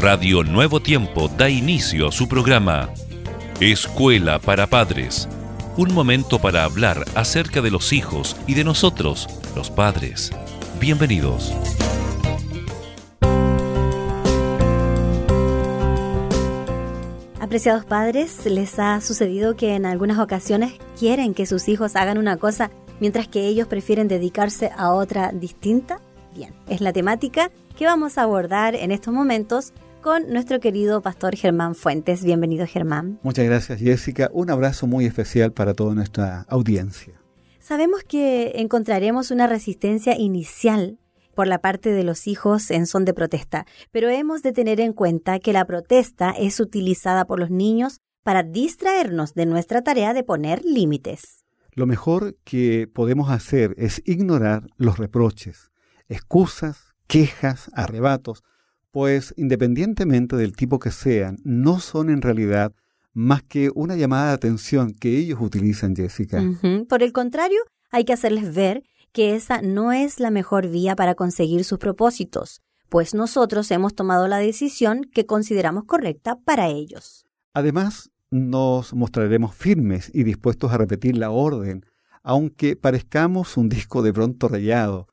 Radio Nuevo Tiempo da inicio a su programa Escuela para Padres. Un momento para hablar acerca de los hijos y de nosotros, los padres. Bienvenidos. Apreciados padres, ¿les ha sucedido que en algunas ocasiones quieren que sus hijos hagan una cosa mientras que ellos prefieren dedicarse a otra distinta? Bien, es la temática que vamos a abordar en estos momentos con nuestro querido pastor Germán Fuentes. Bienvenido Germán. Muchas gracias Jessica. Un abrazo muy especial para toda nuestra audiencia. Sabemos que encontraremos una resistencia inicial por la parte de los hijos en son de protesta, pero hemos de tener en cuenta que la protesta es utilizada por los niños para distraernos de nuestra tarea de poner límites. Lo mejor que podemos hacer es ignorar los reproches, excusas, quejas, arrebatos, pues independientemente del tipo que sean, no son en realidad más que una llamada de atención que ellos utilizan, Jessica. Por el contrario, hay que hacerles ver que esa no es la mejor vía para conseguir sus propósitos, pues nosotros hemos tomado la decisión que consideramos correcta para ellos. Además, nos mostraremos firmes y dispuestos a repetir la orden, aunque parezcamos un disco de pronto rayado.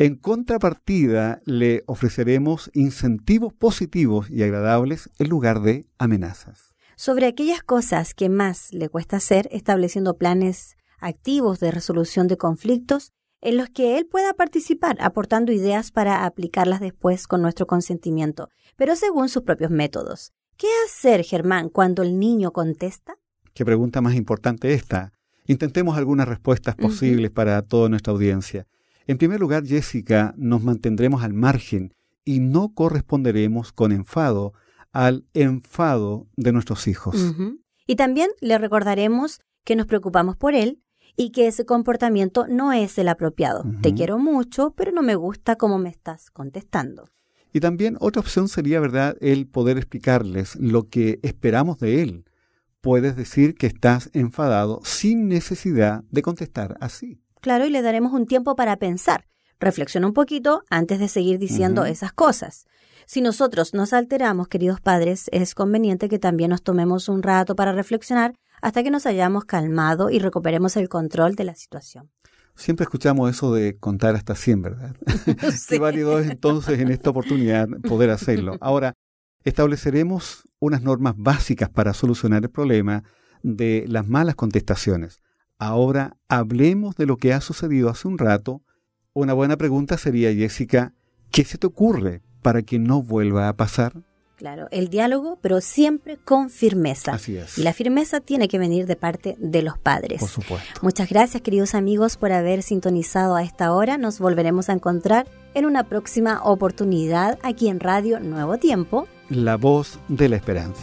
En contrapartida, le ofreceremos incentivos positivos y agradables en lugar de amenazas. Sobre aquellas cosas que más le cuesta hacer, estableciendo planes activos de resolución de conflictos en los que él pueda participar, aportando ideas para aplicarlas después con nuestro consentimiento, pero según sus propios métodos. ¿Qué hacer, Germán, cuando el niño contesta? Qué pregunta más importante esta. Intentemos algunas respuestas posibles para toda nuestra audiencia. En primer lugar, Jessica, nos mantendremos al margen y no corresponderemos con enfado al enfado de nuestros hijos. Y también le recordaremos que nos preocupamos por él y que ese comportamiento no es el apropiado. Te quiero mucho, pero no me gusta cómo me estás contestando. Y también otra opción sería, ¿verdad?, el poder explicarles lo que esperamos de él. Puedes decir que estás enfadado sin necesidad de contestar así. Claro, y le daremos un tiempo para pensar. Reflexiona un poquito antes de seguir diciendo esas cosas. Si nosotros nos alteramos, queridos padres, es conveniente que también nos tomemos un rato para reflexionar hasta que nos hayamos calmado y recuperemos el control de la situación. Siempre escuchamos eso de contar hasta 100, ¿verdad? Qué válido es entonces en esta oportunidad poder hacerlo. Ahora, estableceremos unas normas básicas para solucionar el problema de las malas contestaciones. Ahora hablemos de lo que ha sucedido hace un rato. Una buena pregunta sería, Jessica, ¿qué se te ocurre para que no vuelva a pasar? Claro, el diálogo, pero siempre con firmeza. Así es. Y la firmeza tiene que venir de parte de los padres. Por supuesto. Muchas gracias, queridos amigos, por haber sintonizado a esta hora. Nos volveremos a encontrar en una próxima oportunidad aquí en Radio Nuevo Tiempo. La voz de la esperanza.